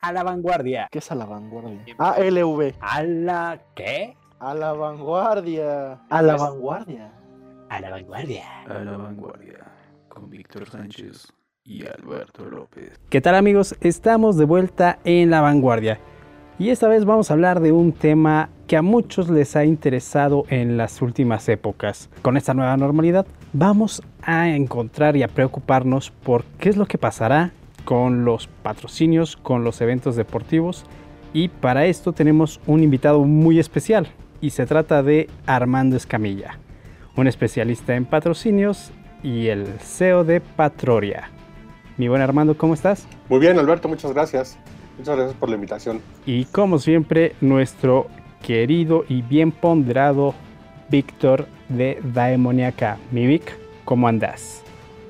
a la vanguardia. ¿Qué es a la vanguardia? ALV. ¿A la qué? A la vanguardia. A la vanguardia. A la vanguardia. A la vanguardia. Con Víctor Sánchez y Alberto López. ¿Qué tal amigos? Estamos de vuelta en la vanguardia. Y esta vez vamos a hablar de un tema que a muchos les ha interesado en las últimas épocas. Con esta nueva normalidad vamos a encontrar y a preocuparnos por qué es lo que pasará con los patrocinios, con los eventos deportivos. Y para esto tenemos un invitado muy especial y se trata de Armando Escamilla, un especialista en patrocinios y el CEO de Patroria. Mi buen Armando, ¿cómo estás? Muy bien, Alberto, muchas gracias. Muchas gracias por la invitación. Y como siempre, nuestro querido y bien ponderado Víctor de Daemoniaca. Mi Vic, ¿cómo andas?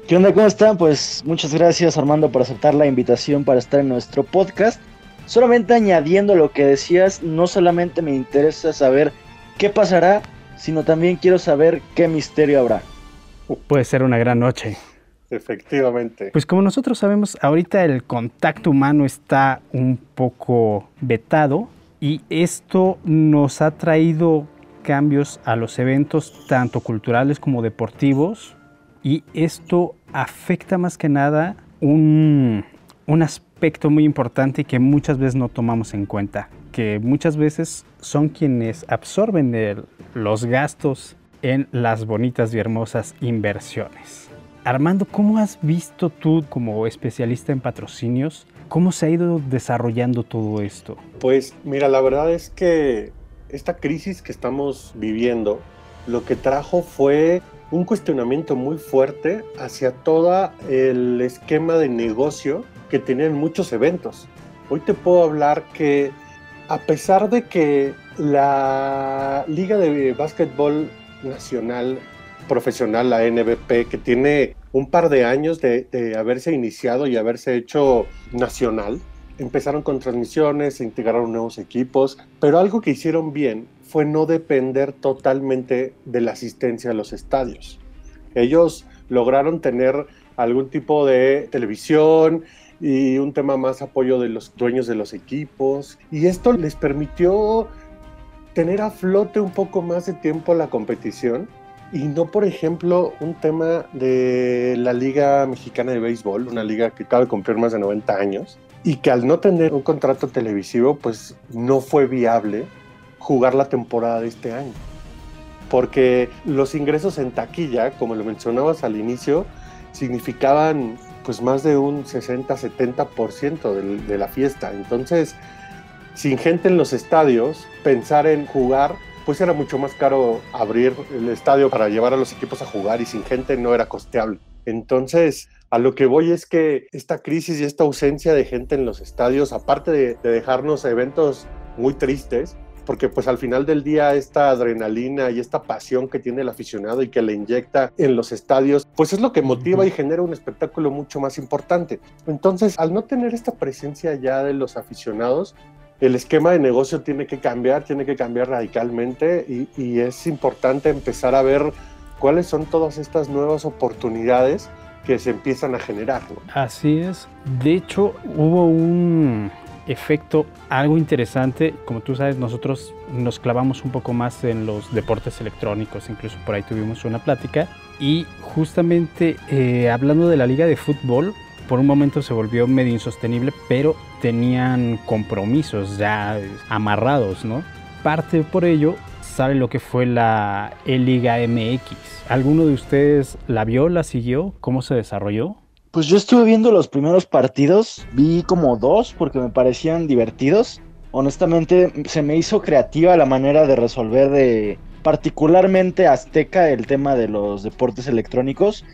¿Qué onda? ¿Cómo están? Pues muchas gracias Armando por aceptar la invitación para estar en nuestro podcast. Solamente añadiendo lo que decías, no solamente me interesa saber qué pasará, sino también quiero saber qué misterio habrá. Puede ser una gran noche. Efectivamente. Pues como nosotros sabemos, ahorita el contacto humano está un poco vetado y esto nos ha traído cambios a los eventos tanto culturales como deportivos y esto afecta más que nada un, un aspecto muy importante que muchas veces no tomamos en cuenta, que muchas veces son quienes absorben los gastos en las bonitas y hermosas inversiones. Armando, ¿cómo has visto tú como especialista en patrocinios? ¿Cómo se ha ido desarrollando todo esto? Pues mira, la verdad es que esta crisis que estamos viviendo lo que trajo fue un cuestionamiento muy fuerte hacia todo el esquema de negocio que tenían muchos eventos. Hoy te puedo hablar que a pesar de que la Liga de Básquetbol Nacional Profesional, la NBP, que tiene un par de años de, de haberse iniciado y haberse hecho nacional, empezaron con transmisiones, se integraron nuevos equipos, pero algo que hicieron bien fue no depender totalmente de la asistencia a los estadios. Ellos lograron tener algún tipo de televisión y un tema más apoyo de los dueños de los equipos y esto les permitió tener a flote un poco más de tiempo la competición y no, por ejemplo, un tema de la Liga Mexicana de Béisbol, una liga que acaba de cumplir más de 90 años, y que al no tener un contrato televisivo, pues no fue viable jugar la temporada de este año. Porque los ingresos en taquilla, como lo mencionabas al inicio, significaban pues más de un 60-70% del- de la fiesta. Entonces, sin gente en los estadios, pensar en jugar pues era mucho más caro abrir el estadio para llevar a los equipos a jugar y sin gente no era costeable. Entonces, a lo que voy es que esta crisis y esta ausencia de gente en los estadios, aparte de, de dejarnos eventos muy tristes, porque pues al final del día esta adrenalina y esta pasión que tiene el aficionado y que le inyecta en los estadios, pues es lo que motiva y genera un espectáculo mucho más importante. Entonces, al no tener esta presencia ya de los aficionados, el esquema de negocio tiene que cambiar, tiene que cambiar radicalmente y, y es importante empezar a ver cuáles son todas estas nuevas oportunidades que se empiezan a generar. ¿no? Así es. De hecho, hubo un efecto algo interesante. Como tú sabes, nosotros nos clavamos un poco más en los deportes electrónicos. Incluso por ahí tuvimos una plática. Y justamente eh, hablando de la liga de fútbol, por un momento se volvió medio insostenible, pero tenían compromisos ya amarrados, ¿no? Parte por ello sale lo que fue la E-Liga MX. ¿Alguno de ustedes la vio, la siguió? ¿Cómo se desarrolló? Pues yo estuve viendo los primeros partidos, vi como dos porque me parecían divertidos. Honestamente se me hizo creativa la manera de resolver particularmente azteca el tema de los deportes electrónicos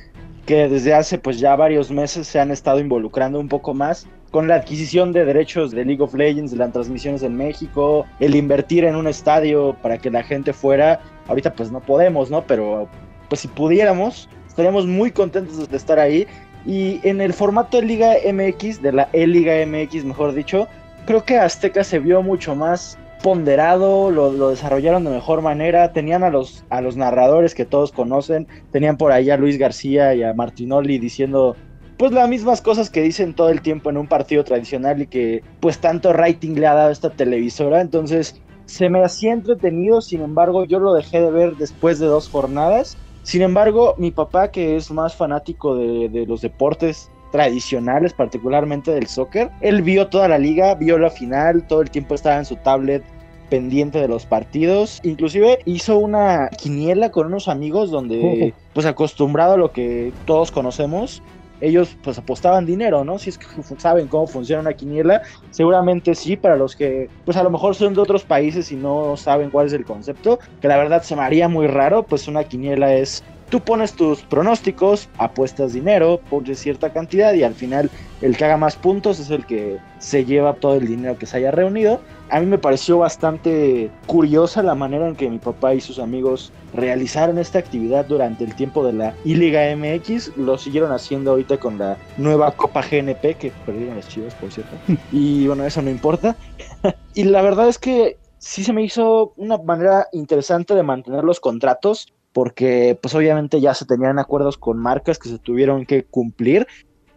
que desde hace pues ya varios meses se han estado involucrando un poco más con la adquisición de derechos de League of Legends, de las transmisiones en México, el invertir en un estadio para que la gente fuera. Ahorita pues no podemos, ¿no? Pero pues si pudiéramos, estaríamos muy contentos de estar ahí. Y en el formato de Liga MX, de la E-Liga MX, mejor dicho, creo que Azteca se vio mucho más ponderado, lo, desarrollaron de mejor manera, tenían a los, a los narradores que todos conocen, tenían por ahí a Luis García y a Martinoli diciendo pues las mismas cosas que dicen todo el tiempo en un partido tradicional y que pues tanto rating le ha dado esta televisora. Entonces se me hacía entretenido, sin embargo yo lo dejé de ver después de dos jornadas. Sin embargo, mi papá, que es más fanático de, de los deportes tradicionales, particularmente del soccer. Él vio toda la liga, vio la final, todo el tiempo estaba en su tablet pendiente de los partidos. Inclusive hizo una quiniela con unos amigos donde, pues acostumbrado a lo que todos conocemos, ellos pues apostaban dinero, ¿no? Si es que saben cómo funciona una quiniela, seguramente sí, para los que pues a lo mejor son de otros países y no saben cuál es el concepto, que la verdad se me haría muy raro, pues una quiniela es Tú pones tus pronósticos, apuestas dinero, pones cierta cantidad y al final el que haga más puntos es el que se lleva todo el dinero que se haya reunido. A mí me pareció bastante curiosa la manera en que mi papá y sus amigos realizaron esta actividad durante el tiempo de la I-Liga MX. Lo siguieron haciendo ahorita con la nueva Copa GNP, que perdieron los chivos, por cierto. Y bueno, eso no importa. y la verdad es que sí se me hizo una manera interesante de mantener los contratos porque pues obviamente ya se tenían acuerdos con marcas que se tuvieron que cumplir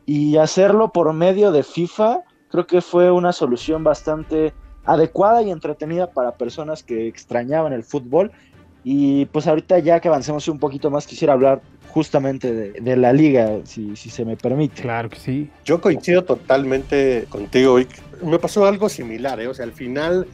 y hacerlo por medio de FIFA creo que fue una solución bastante adecuada y entretenida para personas que extrañaban el fútbol y pues ahorita ya que avancemos un poquito más quisiera hablar justamente de, la liga, si, si, se me permite. Claro que sí. Yo coincido totalmente contigo, Vic. Me pasó algo similar, ¿eh? o sea, al final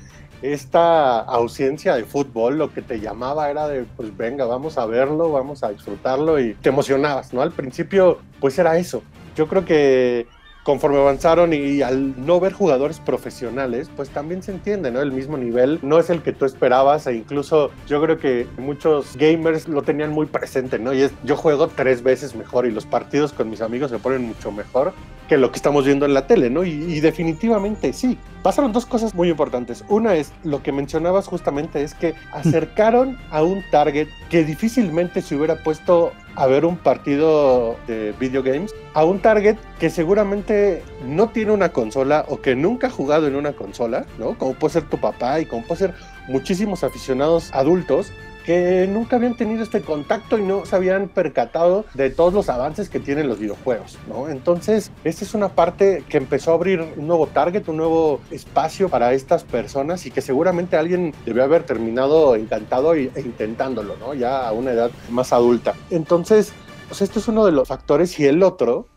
esta ausencia de fútbol, lo que te llamaba era de, pues venga, vamos a verlo, vamos a disfrutarlo y te emocionabas, ¿no? Al principio, pues era eso. Yo creo que conforme avanzaron y, al no ver jugadores profesionales, pues también se entiende, ¿no? El mismo nivel no es el que tú esperabas e incluso yo creo que muchos gamers lo tenían muy presente, ¿no? Y es, yo juego tres veces mejor y los partidos con mis amigos se ponen mucho mejor que lo que estamos viendo en la tele, ¿no? Y, definitivamente sí. Pasaron dos cosas muy importantes. Una es lo que mencionabas justamente, es que acercaron a un target que difícilmente se hubiera puesto a ver un partido de video games a un target que seguramente no tiene una consola o que nunca ha jugado en una consola, ¿no? Como puede ser tu papá y como puede ser muchísimos aficionados adultos que nunca habían tenido este contacto y no se habían percatado de todos los avances que tienen los videojuegos, ¿no? Entonces, esta es una parte que empezó a abrir un nuevo target, un nuevo espacio para estas personas y que seguramente alguien debió haber terminado encantado e intentándolo, ¿no? Ya a una edad más adulta. Entonces, pues esto es uno de los factores y el otro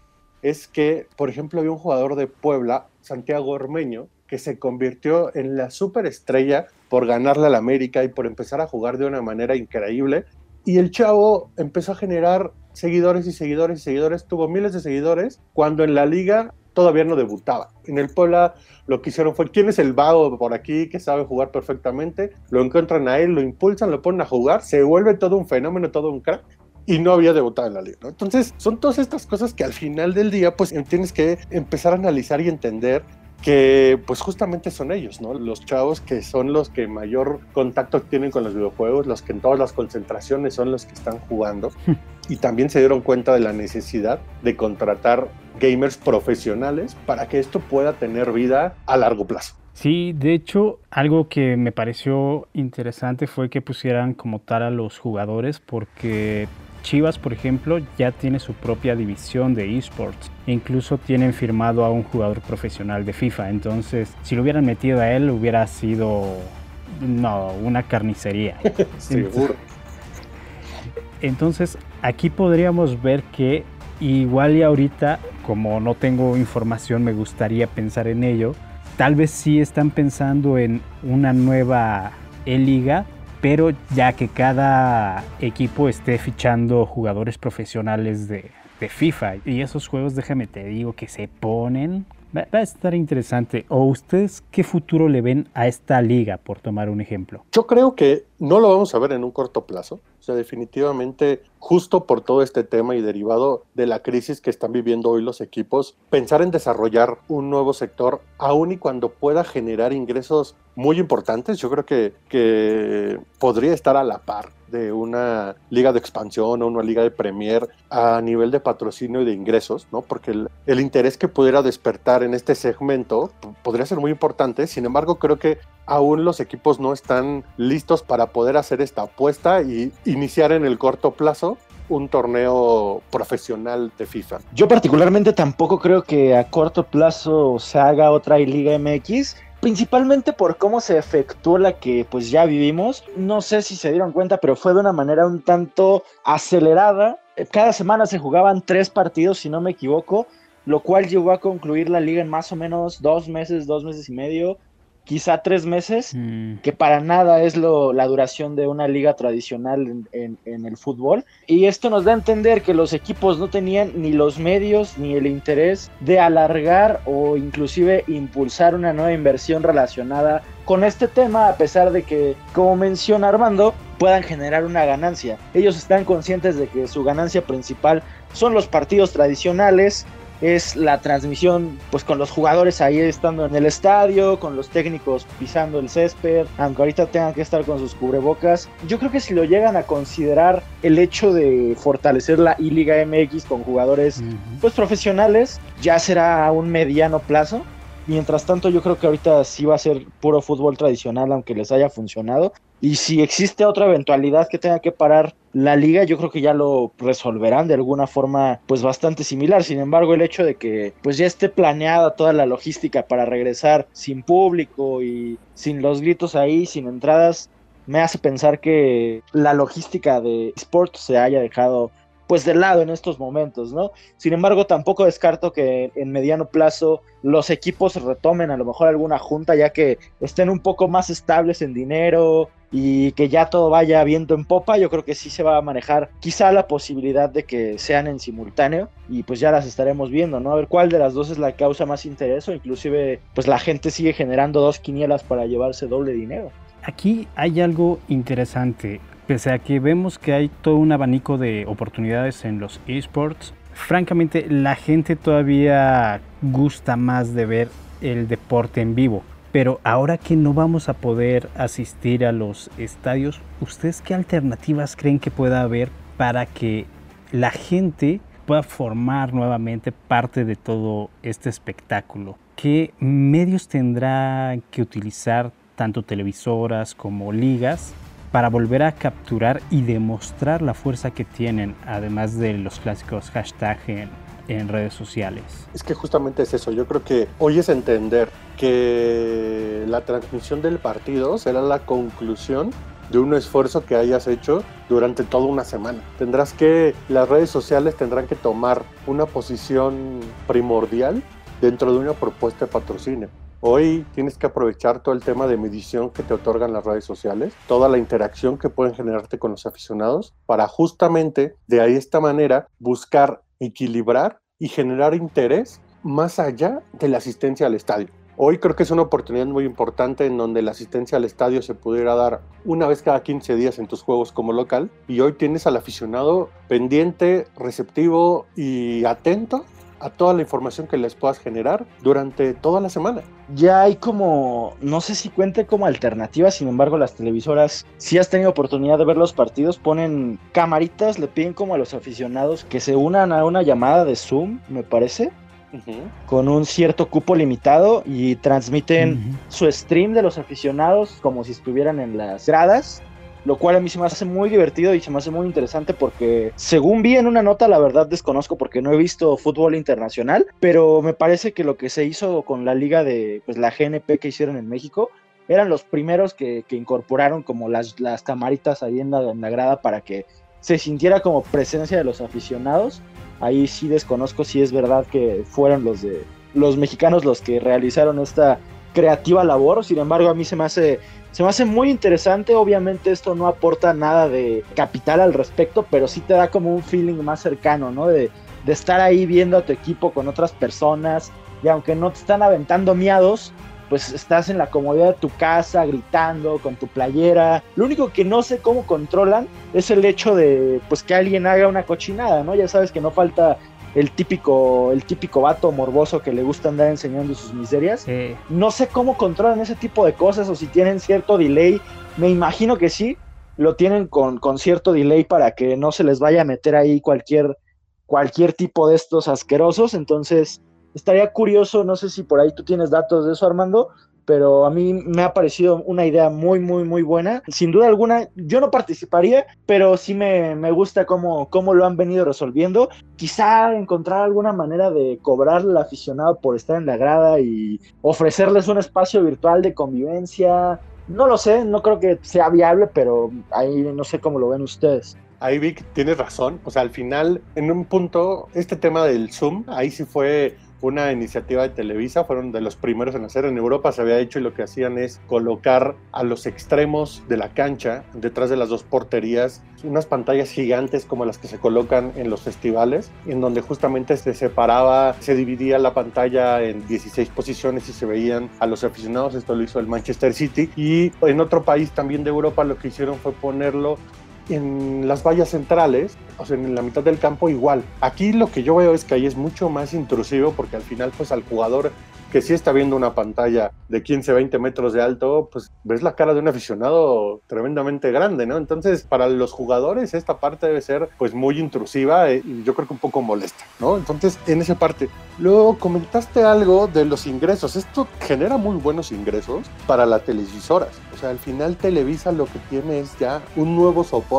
es que, por ejemplo, había un jugador de Puebla, Santiago Ormeño, que se convirtió en la superestrella por ganarle al América y por empezar a jugar de una manera increíble. Y el chavo empezó a generar seguidores y seguidores y seguidores, tuvo miles de seguidores, cuando en la liga todavía no debutaba. En el Puebla lo que hicieron fue, ¿quién es el vago por aquí que sabe jugar perfectamente? Lo encuentran a él, lo impulsan, lo ponen a jugar, se vuelve todo un fenómeno, todo un crack y no había debutado en la liga. Entonces, son todas estas cosas que al final del día, pues tienes que empezar a analizar y entender que pues justamente son ellos, ¿no? Los chavos que son los que mayor contacto tienen con los videojuegos, los que en todas las concentraciones son los que están jugando y también se dieron cuenta de la necesidad de contratar gamers profesionales para que esto pueda tener vida a largo plazo. Sí, de hecho, algo que me pareció interesante fue que pusieran como tal a los jugadores porque Chivas, por ejemplo, ya tiene su propia división de esports. Incluso tienen firmado a un jugador profesional de FIFA. Entonces, si lo hubieran metido a él, hubiera sido no, una carnicería. Seguro. Entonces, aquí podríamos ver que igual y ahorita, como no tengo información, me gustaría pensar en ello. Tal vez sí están pensando en una nueva E-Liga, pero ya que cada equipo esté fichando jugadores profesionales de, FIFA y esos juegos, déjame te digo, que se ponen, va, a estar interesante. ¿O ustedes qué futuro le ven a esta liga, por tomar un ejemplo? Yo creo que no lo vamos a ver en un corto plazo. O sea, definitivamente, justo por todo este tema y derivado de la crisis que están viviendo hoy los equipos, pensar en desarrollar un nuevo sector, aun y cuando pueda generar ingresos muy importantes, yo creo que, que podría estar a la par de una liga de expansión o una liga de Premier a nivel de patrocinio y de ingresos, ¿no? Porque el, el, interés que pudiera despertar en este segmento podría ser muy importante. Sin embargo, creo que aún los equipos no están listos para poder hacer esta apuesta y iniciar en el corto plazo un torneo profesional de FIFA. Yo particularmente tampoco creo que a corto plazo se haga otra Liga MX principalmente por cómo se efectuó la que pues ya vivimos. No sé si se dieron cuenta, pero fue de una manera un tanto acelerada. Cada semana se jugaban tres partidos, si no me equivoco, lo cual llevó a concluir la liga en más o menos dos meses, dos meses y medio quizá tres meses, mm. que para nada es lo, la duración de una liga tradicional en, el fútbol. Y esto nos da a entender que los equipos no tenían ni los medios ni el interés de alargar o inclusive impulsar una nueva inversión relacionada con este tema, a pesar de que, como menciona Armando, puedan generar una ganancia. Ellos están conscientes de que su ganancia principal son los partidos tradicionales, es la transmisión pues con los jugadores ahí estando en el estadio, con los técnicos pisando el césped, aunque ahorita tengan que estar con sus cubrebocas. Yo creo que si lo llegan a considerar el hecho de fortalecer la I-Liga MX con jugadores pues profesionales, ya será a un mediano plazo. Mientras tanto, yo creo que ahorita sí va a ser puro fútbol tradicional, aunque les haya funcionado. Y si existe otra eventualidad que tenga que parar la liga, yo creo que ya lo resolverán de alguna forma pues bastante similar. Sin embargo, el hecho de que pues ya esté planeada toda la logística para regresar sin público y sin los gritos ahí, sin entradas, me hace pensar que la logística de sports se haya dejado pues de lado en estos momentos, ¿no? Sin embargo, tampoco descarto que en mediano plazo los equipos retomen a lo mejor alguna junta ya que estén un poco más estables en dinero y que ya todo vaya viento en popa, yo creo que sí se va a manejar quizá la posibilidad de que sean en simultáneo y pues ya las estaremos viendo, ¿no? A ver cuál de las dos es la causa más interés o inclusive pues la gente sigue generando dos quinielas para llevarse doble dinero. Aquí hay algo interesante pese a que vemos que hay todo un abanico de oportunidades en los esports, francamente la gente todavía gusta más de ver el deporte en vivo. Pero ahora que no vamos a poder asistir a los estadios, ¿ustedes qué alternativas creen que pueda haber para que la gente pueda formar nuevamente parte de todo este espectáculo? ¿Qué medios tendrá que utilizar tanto televisoras como ligas para volver a capturar y demostrar la fuerza que tienen, además de los clásicos hashtag en, redes sociales. Es que justamente es eso, yo creo que hoy es entender que la transmisión del partido será la conclusión de un esfuerzo que hayas hecho durante toda una semana. Tendrás que, las redes sociales tendrán que tomar una posición primordial dentro de una propuesta de patrocinio. Hoy tienes que aprovechar todo el tema de medición que te otorgan las redes sociales, toda la interacción que pueden generarte con los aficionados, para justamente de ahí esta manera buscar equilibrar y generar interés más allá de la asistencia al estadio. Hoy creo que es una oportunidad muy importante en donde la asistencia al estadio se pudiera dar una vez cada 15 días en tus juegos como local y hoy tienes al aficionado pendiente, receptivo y atento a toda la información que les puedas generar durante toda la semana. Ya hay como, no sé si cuente como alternativa, sin embargo las televisoras, si has tenido oportunidad de ver los partidos, ponen camaritas, le piden como a los aficionados que se unan a una llamada de Zoom, me parece. con un cierto cupo limitado y transmiten su stream de los aficionados como si estuvieran en las gradas lo cual a mí se me hace muy divertido y se me hace muy interesante porque según vi en una nota, la verdad desconozco porque no he visto fútbol internacional, pero me parece que lo que se hizo con la liga de pues la GNP que hicieron en México eran los primeros que, incorporaron como las, las camaritas ahí en la, en la grada para que se sintiera como presencia de los aficionados. Ahí sí desconozco si es verdad que fueron los de los mexicanos los que realizaron esta creativa labor. Sin embargo, a mí se me hace se me hace muy interesante, obviamente esto no aporta nada de capital al respecto, pero sí te da como un feeling más cercano, ¿no? De, estar ahí viendo a tu equipo con otras personas y aunque no te están aventando miados, pues estás en la comodidad de tu casa gritando con tu playera. Lo único que no sé cómo controlan es el hecho de pues que alguien haga una cochinada, ¿no? Ya sabes que no falta el típico, el típico vato morboso que le gusta andar enseñando sus miserias. No sé cómo controlan ese tipo de cosas o si tienen cierto delay. Me imagino que sí, lo tienen con, con cierto delay para que no se les vaya a meter ahí cualquier, cualquier tipo de estos asquerosos. Entonces, estaría curioso, no sé si por ahí tú tienes datos de eso, Armando, pero a mí me ha parecido una idea muy, muy, muy buena. Sin duda alguna, yo no participaría, pero sí me, me gusta cómo, cómo lo han venido resolviendo. Quizá encontrar alguna manera de cobrarle al aficionado por estar en la grada y ofrecerles un espacio virtual de convivencia. No lo sé, no creo que sea viable, pero ahí no sé cómo lo ven ustedes. Ahí Vic, tienes razón. O sea, al final, en un punto, este tema del Zoom, ahí sí fue una iniciativa de Televisa, fueron de los primeros en hacer. En Europa se había hecho y lo que hacían es colocar a los extremos de la cancha, detrás de las dos porterías, unas pantallas gigantes como las que se colocan en los festivales, en donde justamente se separaba, se dividía la pantalla en 16 posiciones y se veían a los aficionados. Esto lo hizo el Manchester City. Y en otro país también de Europa lo que hicieron fue ponerlo en las vallas centrales, o sea, en la mitad del campo igual. Aquí lo que yo veo es que ahí es mucho más intrusivo porque al final pues al jugador que sí está viendo una pantalla de 15, 20 metros de alto, pues ves la cara de un aficionado tremendamente grande, ¿no? Entonces, para los jugadores esta parte debe ser pues muy intrusiva eh, y yo creo que un poco molesta, ¿no? Entonces, en esa parte. Luego comentaste algo de los ingresos. Esto genera muy buenos ingresos para las televisoras. O sea, al final Televisa lo que tiene es ya un nuevo soporte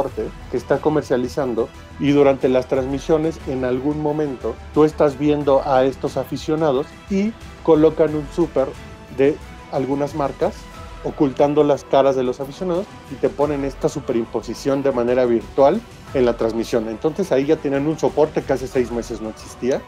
que está comercializando y durante las transmisiones en algún momento tú estás viendo a estos aficionados y colocan un súper de algunas marcas ocultando las caras de los aficionados y te ponen esta superimposición de manera virtual en la transmisión. Entonces ahí ya tienen un soporte que hace seis meses no existía.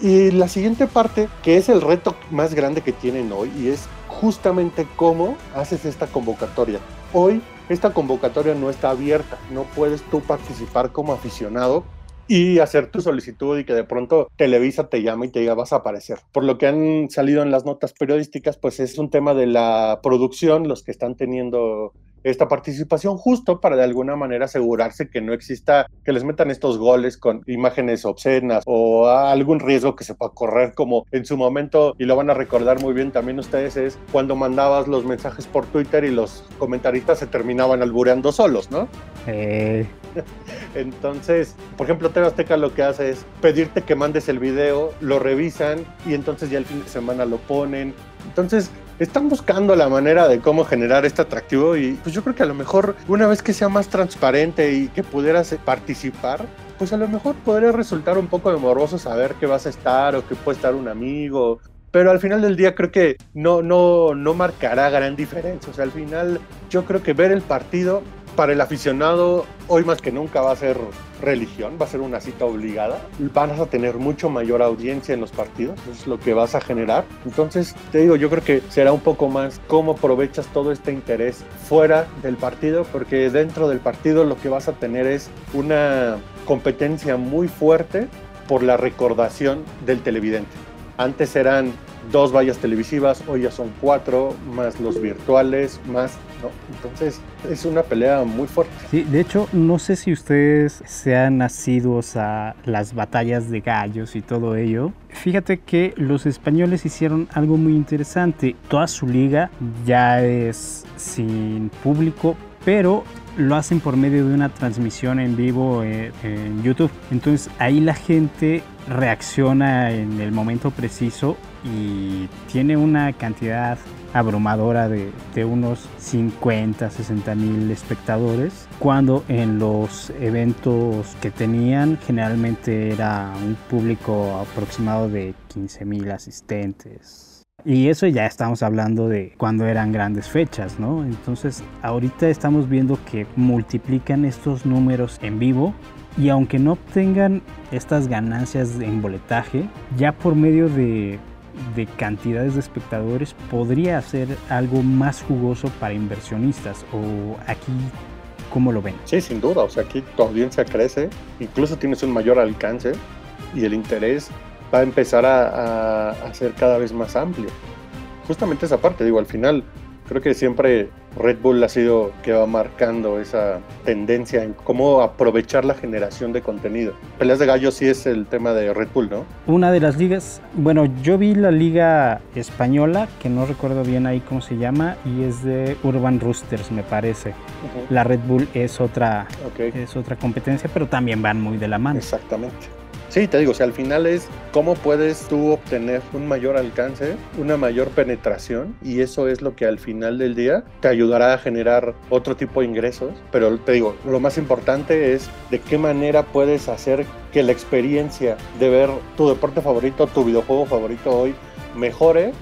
Y la siguiente parte, que es el reto más grande que tienen hoy, y es justamente cómo haces esta convocatoria. Hoy esta convocatoria no está abierta, no puedes tú participar como aficionado y hacer tu solicitud y que de pronto Televisa te llame y te diga vas a aparecer. Por lo que han salido en las notas periodísticas, pues es un tema de la producción, los que están teniendo esta participación justo para de alguna manera asegurarse que no exista, que les metan estos goles con imágenes obscenas o algún riesgo que se pueda correr como en su momento, y lo van a recordar muy bien también ustedes, es cuando mandabas los mensajes por Twitter y los comentaristas se terminaban albureando solos, ¿no? Eh, Entonces, por ejemplo, TV Azteca lo que hace es pedirte que mandes el video, lo revisan y entonces ya el fin de semana lo ponen. Entonces, están buscando la manera de cómo generar este atractivo y pues yo creo que a lo mejor una vez que sea más transparente y que pudieras participar, pues a lo mejor podría resultar un poco de morboso saber que vas a estar o que puede estar un amigo. Pero al final del día creo que no, no, no marcará gran diferencia. O sea, al final yo creo que ver el partido para el aficionado hoy más que nunca va a ser religión, va a ser una cita obligada. Vas a tener mucho mayor audiencia en los partidos, eso es lo que vas a generar. Entonces, te digo, yo creo que será un poco más cómo aprovechas todo este interés fuera del partido, porque dentro del partido lo que vas a tener es una competencia muy fuerte por la recordación del televidente. Antes eran dos vallas televisivas, hoy ya son cuatro, más los virtuales, más, ¿no? Entonces es una pelea muy fuerte. Sí, de hecho, no sé si ustedes sean nacidos a las batallas de gallos y todo ello. Fíjate que los españoles hicieron algo muy interesante. Toda su liga ya es sin público, pero lo hacen por medio de una transmisión en vivo eh, en YouTube. Entonces ahí la gente reacciona en el momento preciso y tiene una cantidad abrumadora de, de, unos 50, 60 mil espectadores, cuando en los eventos que tenían generalmente era un público aproximado de 15 mil asistentes. Y eso ya estamos hablando de cuando eran grandes fechas, ¿no? Entonces ahorita estamos viendo que multiplican estos números en vivo y aunque no obtengan estas ganancias en boletaje, ya por medio de, de cantidades de espectadores podría ser algo más jugoso para inversionistas o aquí ¿cómo lo ven? Sí, sin duda, o sea, aquí tu audiencia crece, incluso tienes un mayor alcance y el interés va a empezar a, a, ser cada vez más amplio. Justamente esa parte, digo, al final creo que siempre Red Bull ha sido que va marcando esa tendencia en cómo aprovechar la generación de contenido. Peleas de gallos sí es el tema de Red Bull, ¿no? Una de las ligas, bueno, yo vi la liga española, que no recuerdo bien ahí cómo se llama, y es de Urban Roosters, me parece. Uh -huh. La Red Bull es otra, okay. es otra competencia, pero también van muy de la mano. Exactamente. Sí, te digo, o sea, al final es cómo puedes tú obtener un mayor alcance, una mayor penetración y eso es lo que al final del día te ayudará a generar otro tipo de ingresos. Pero te digo, lo más importante es de qué manera puedes hacer que la experiencia de ver tu deporte favorito, tu videojuego favorito hoy mejore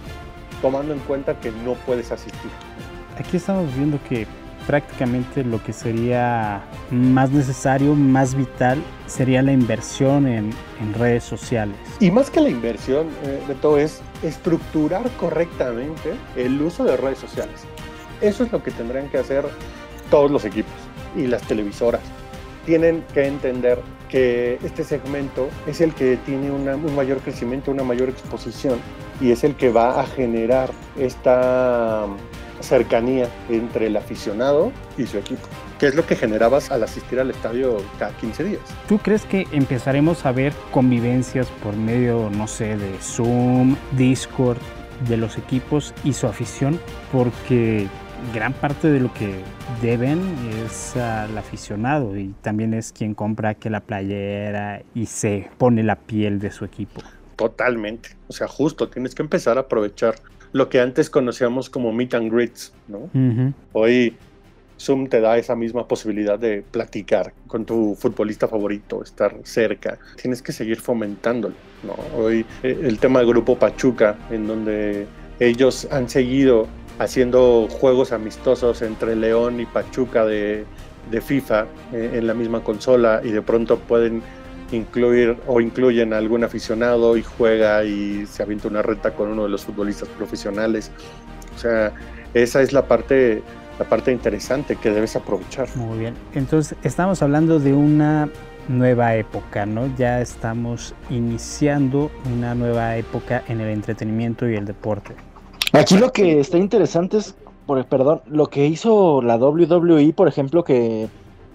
tomando en cuenta que no puedes asistir. Aquí estamos viendo que prácticamente lo que sería más necesario, más vital, sería la inversión en, redes sociales. Y más que la inversión, eh, de todo es estructurar correctamente el uso de redes sociales. Eso es lo que tendrán que hacer todos los equipos y las televisoras. Tienen que entender que este segmento es el que tiene un mayor crecimiento, una mayor exposición y es el que va a generar esta cercanía entre el aficionado y su equipo, que es lo que generabas al asistir al estadio cada 15 días. ¿Tú crees que empezaremos a ver convivencias por medio, no sé, de Zoom, Discord, de los equipos y su afición? Porque gran parte de lo que deben es al aficionado y también es quien compra que la playera y se pone la piel de su equipo. Totalmente. O sea, justo tienes que empezar a aprovechar lo que antes conocíamos como meet and greets, ¿no? Hoy Zoom te da esa misma posibilidad de platicar con tu futbolista favorito, estar cerca. Tienes que seguir fomentándolo, ¿no? Hoy eh, el tema del grupo Pachuca, en donde ellos han seguido haciendo juegos amistosos entre León y Pachuca de, de FIFA eh, en la misma consola y de pronto pueden incluir o incluyen a algún aficionado y juega y se avienta una reta con uno de los futbolistas profesionales. O sea, esa es la parte, la parte interesante que debes aprovechar. Muy bien. Entonces, estamos hablando de una nueva época, ¿no? Ya estamos iniciando una nueva época en el entretenimiento y el deporte. Aquí lo que está interesante es, por, perdón, lo que hizo la WWE, por ejemplo, que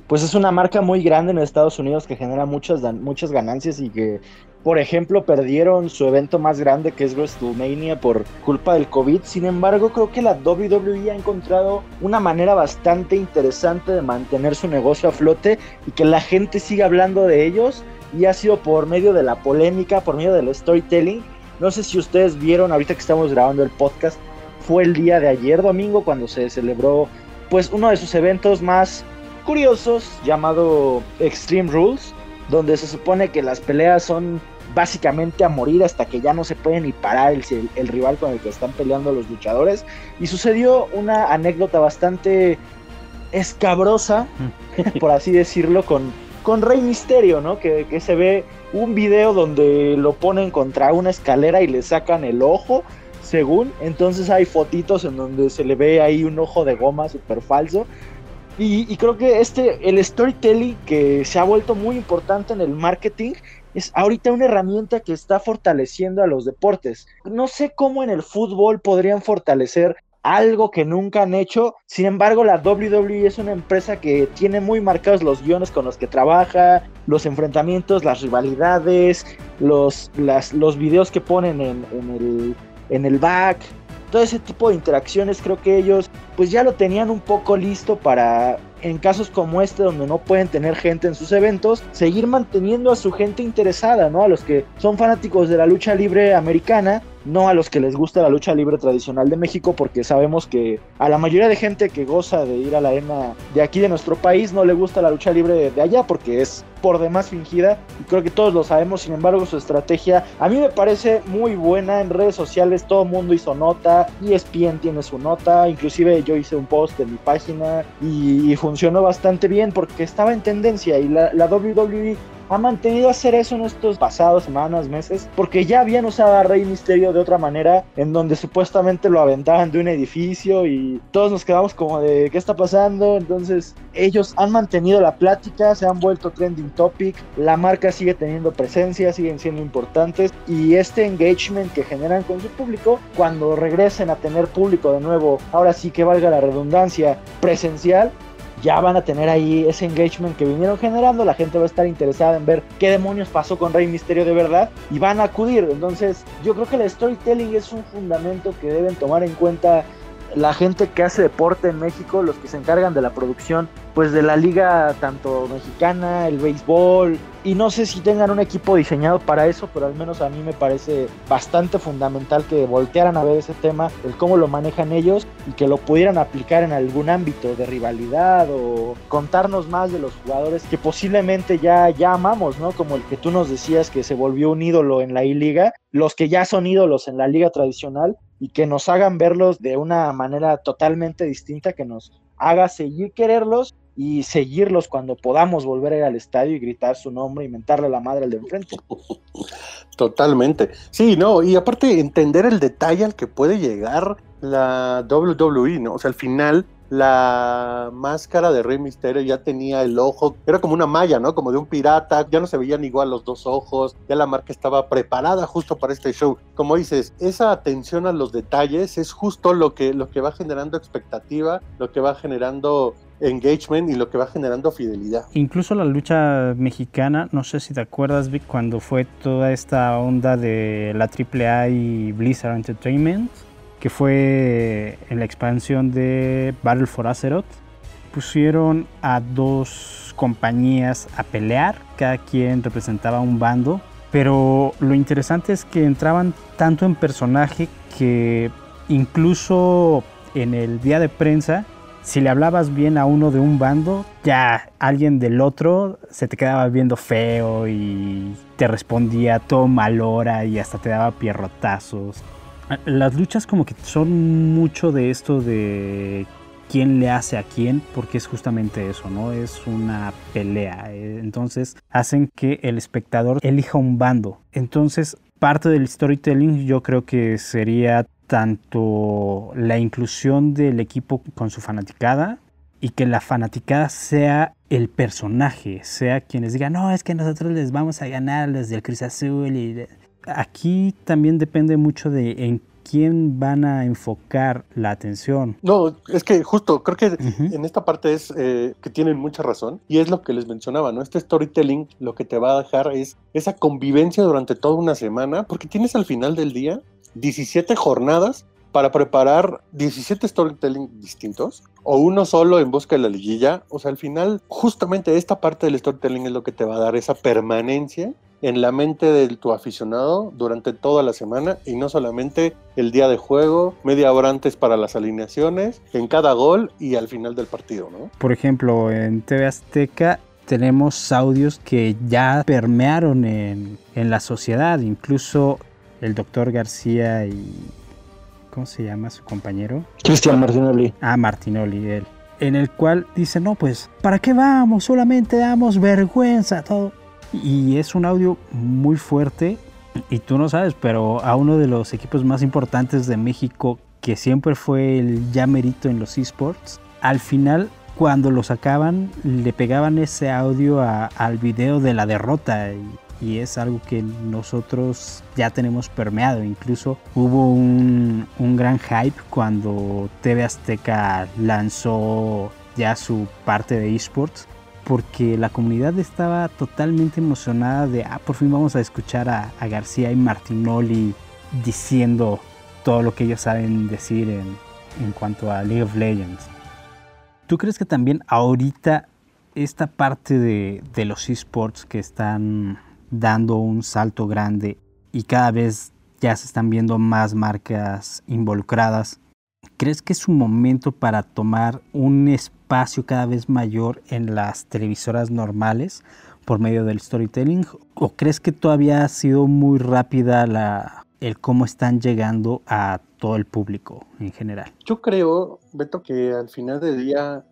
pues es una marca muy grande en Estados Unidos que genera muchas, muchas ganancias y que, por ejemplo, perdieron su evento más grande que es WrestleMania por culpa del COVID. Sin embargo, creo que la WWE ha encontrado una manera bastante interesante de mantener su negocio a flote y que la gente siga hablando de ellos y ha sido por medio de la polémica, por medio del storytelling. No sé si ustedes vieron ahorita que estamos grabando el podcast, fue el día de ayer domingo cuando se celebró pues uno de sus eventos más curiosos llamado Extreme Rules, donde se supone que las peleas son básicamente a morir hasta que ya no se puede ni parar el, el, rival con el que están peleando los luchadores. Y sucedió una anécdota bastante escabrosa, por así decirlo, con, con Rey Misterio, ¿no? Que, que, se ve un video donde lo ponen contra una escalera y le sacan el ojo, según. Entonces hay fotitos en donde se le ve ahí un ojo de goma súper falso. Y, creo que este, el storytelling que se ha vuelto muy importante en el marketing, es ahorita una herramienta que está fortaleciendo a los deportes. No sé cómo en el fútbol podrían fortalecer algo que nunca han hecho. Sin embargo, la WWE es una empresa que tiene muy marcados los guiones con los que trabaja, los enfrentamientos, las rivalidades, los, las, los videos que ponen en, en, el, en el back todo ese tipo de interacciones creo que ellos pues ya lo tenían un poco listo para en casos como este donde no pueden tener gente en sus eventos, seguir manteniendo a su gente interesada, ¿no? A los que son fanáticos de la lucha libre americana, no a los que les gusta la lucha libre tradicional de México, porque sabemos que a la mayoría de gente que goza de ir a la arena de aquí de nuestro país no le gusta la lucha libre de allá porque es por demás fingida y creo que todos lo sabemos, sin embargo su estrategia a mí me parece muy buena. En redes sociales, todo el mundo hizo nota, ESPN tiene su nota, inclusive yo hice un post en mi página y, funcionó bastante bien porque estaba en tendencia y la WWE ha mantenido hacer eso en estos pasados semanas, meses, porque ya habían usado a Rey Misterio de otra manera, en donde supuestamente lo aventaban de un edificio y todos nos quedamos como de qué está pasando. Entonces, ellos han mantenido la plática, se han vuelto trending topic, la marca sigue teniendo presencia, siguen siendo importantes y este engagement que generan con su público, cuando regresen a tener público de nuevo, ahora sí que valga la redundancia, presencial, ya van a tener ahí ese engagement que vinieron generando, la gente va a estar interesada en ver qué demonios pasó con Rey Misterio de verdad y van a acudir. Entonces, yo creo que el storytelling es un fundamento que deben tomar en cuenta la gente que hace deporte en México, los que se encargan de la producción, pues de la liga tanto mexicana, el béisbol, y no sé si tengan un equipo diseñado para eso, pero al menos a mí me parece bastante fundamental que voltearan a ver ese tema, el cómo lo manejan ellos y que lo pudieran aplicar en algún ámbito de rivalidad o contarnos más de los jugadores que posiblemente ya, ya amamos, ¿no? Como el que tú nos decías que se volvió un ídolo en la I-Liga, los que ya son ídolos en la liga tradicional y que nos hagan verlos de una manera totalmente distinta, que nos haga seguir quererlos y seguirlos cuando podamos volver al estadio y gritar su nombre y mentarle la madre al de enfrente. Totalmente. Sí, no, y aparte entender el detalle al que puede llegar la WWE, ¿no? O sea, al final la máscara de Rey Misterio ya tenía el ojo, era como una malla, ¿no? Como de un pirata, ya no se veían igual los dos ojos, ya la marca estaba preparada justo para este show. Como dices, esa atención a los detalles es justo lo que, lo que va generando expectativa, lo que va generando engagement y lo que va generando fidelidad. Incluso la lucha mexicana, no sé si te acuerdas, Vic, cuando fue toda esta onda de la AAA y Blizzard Entertainment, que fue en la expansión de Battle for Azeroth, pusieron a dos compañías a pelear, cada quien representaba un bando, pero lo interesante es que entraban tanto en personaje que incluso en el día de prensa si le hablabas bien a uno de un bando, ya alguien del otro se te quedaba viendo feo y te respondía todo mal hora y hasta te daba pierrotazos. Las luchas como que son mucho de esto de quién le hace a quién, porque es justamente eso, ¿no? Es una pelea. Entonces hacen que el espectador elija un bando. Entonces parte del storytelling yo creo que sería tanto la inclusión del equipo con su fanaticada y que la fanaticada sea el personaje, sea quienes digan, no, es que nosotros les vamos a ganar desde el Cruz Azul. Y aquí también depende mucho de en quién van a enfocar la atención. No, es que justo creo que en esta parte es eh, que tienen mucha razón y es lo que les mencionaba, ¿no? Este storytelling lo que te va a dejar es esa convivencia durante toda una semana, porque tienes al final del día 17 jornadas para preparar 17 storytelling distintos o uno solo en busca de la liguilla. O sea, al final, justamente esta parte del storytelling es lo que te va a dar esa permanencia en la mente de tu aficionado durante toda la semana y no solamente el día de juego, media hora antes para las alineaciones, en cada gol y al final del partido, ¿no? Por ejemplo, en TV Azteca tenemos audios que ya permearon en, en la sociedad, incluso el doctor García y... ¿Cómo se llama su compañero? Cristian Martinoli. Ah, Martinoli, él. En el cual dice, no, pues, ¿para qué vamos? Solamente damos vergüenza, todo. Y es un audio muy fuerte. Y tú no sabes, pero a uno de los equipos más importantes de México, que siempre fue el ya merito en los esports, al final cuando lo sacaban le pegaban ese audio al video de la derrota y es algo que nosotros ya tenemos permeado. Incluso hubo un, gran hype cuando TV Azteca lanzó ya su parte de esports porque la comunidad estaba totalmente emocionada de, ah, por fin vamos a escuchar a, García y Martinoli diciendo todo lo que ellos saben decir en, en cuanto a League of Legends. ¿Tú crees que también ahorita esta parte de, de los esports que están dando un salto grande y cada vez ya se están viendo más marcas involucradas. ¿Crees que es un momento para tomar un espacio cada vez mayor en las televisoras normales por medio del storytelling? ¿O crees que todavía ha sido muy rápida la, el cómo están llegando a todo el público en general? Yo creo, Beto, que al final del día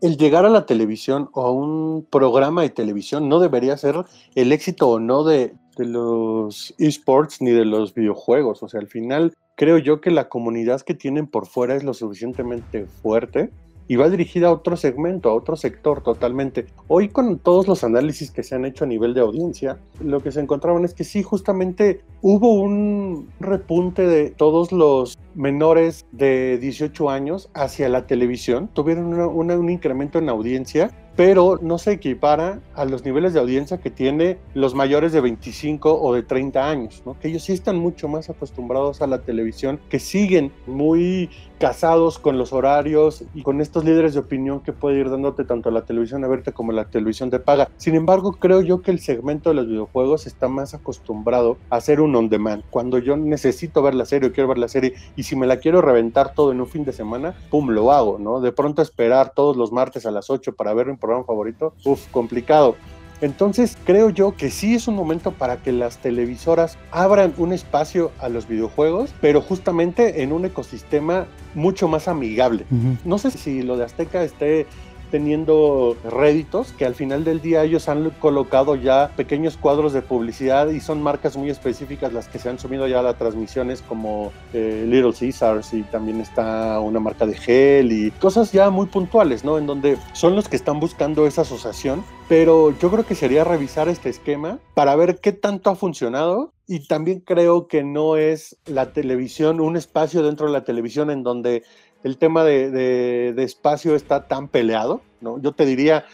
el llegar a la televisión o a un programa de televisión no debería ser el éxito o no de, los esports ni de los videojuegos. O sea, al final creo yo que la comunidad que tienen por fuera es lo suficientemente fuerte y va dirigida a otro segmento, a otro sector totalmente. Hoy con todos los análisis que se han hecho a nivel de audiencia, lo que se encontraban es que sí, justamente hubo un repunte de todos los menores de 18 años hacia la televisión, tuvieron un incremento en audiencia pero no se equipara a los niveles de audiencia que tiene los mayores de 25 o de 30 años, ¿no? que ellos sí están mucho más acostumbrados a la televisión, que siguen muy casados con los horarios y con estos líderes de opinión que puede ir dándote tanto la televisión abierta como la televisión de paga. Sin embargo, creo yo que el segmento de los videojuegos está más acostumbrado a hacer un on demand. Cuando yo necesito ver la serie o quiero ver la serie y si me la quiero reventar todo en un fin de semana, pum, lo hago, ¿no? De pronto esperar todos los martes a las 8 para ver un programa favorito, uff, complicado. Entonces creo yo que sí es un momento para que las televisoras abran un espacio a los videojuegos, pero justamente en un ecosistema mucho más amigable. No sé si lo de Azteca esté teniendo réditos que al final del día ellos han colocado ya pequeños cuadros de publicidad y son marcas muy específicas las que se han subido ya a las transmisiones como eh, Little Caesars y también está una marca de gel y cosas ya muy puntuales, ¿no? En donde son los que están buscando esa asociación, pero yo creo que sería revisar este esquema para ver qué tanto ha funcionado y también creo que no es la televisión, un espacio dentro de la televisión en donde el tema de, espacio está tan peleado, ¿no? Yo te diría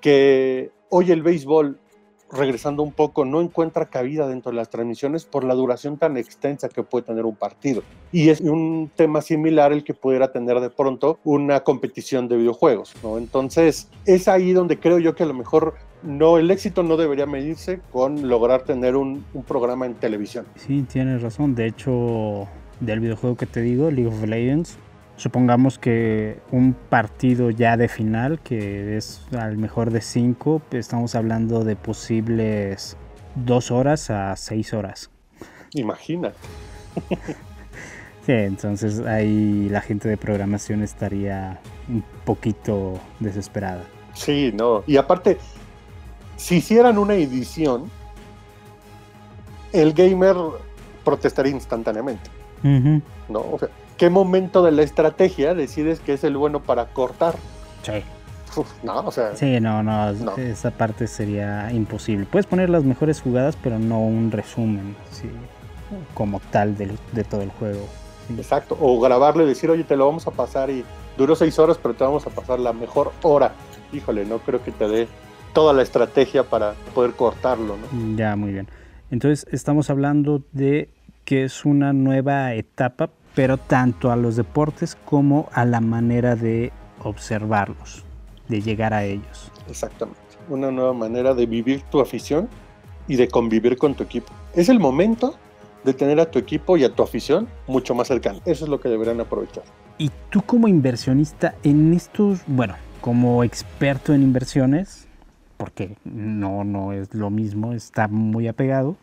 que hoy el béisbol, regresando un poco, no encuentra cabida dentro de las transmisiones por la duración tan extensa que puede tener un partido. Y es un tema similar el que pudiera tener de pronto una competición de videojuegos, ¿no? Entonces, es ahí donde creo yo que a lo mejor no, el éxito no debería medirse con lograr tener un, un programa en televisión. Sí, tienes razón. De hecho, del videojuego que te digo, League of Legends, Supongamos que un partido ya de final, que es al mejor de cinco, estamos hablando de posibles dos horas a seis horas. Imagina. sí, entonces ahí la gente de programación estaría un poquito desesperada. Sí, no. Y aparte, si hicieran una edición, el gamer protestaría instantáneamente. ¿No? O sea, ¿qué momento de la estrategia decides que es el bueno para cortar? Sí. no, o sea. Sí, no, no, esa parte sería imposible. Puedes poner las mejores jugadas, pero no un resumen como tal de, todo el juego. Exacto, o grabarlo y decir, oye, te lo vamos a pasar y duró seis horas, pero te vamos a pasar la mejor hora. Híjole, no creo que te dé toda la estrategia para poder cortarlo, ¿no? Ya, muy bien. Entonces, estamos hablando de que es una nueva etapa pero tanto a los deportes como a la manera de observarlos, de llegar a ellos. Exactamente, una nueva manera de vivir tu afición y de convivir con tu equipo. Es el momento de tener a tu equipo y a tu afición mucho más cercano. Eso es lo que deberán aprovechar. Y tú como inversionista en estos, bueno, como experto en inversiones, porque no, no es lo mismo, está muy apegado,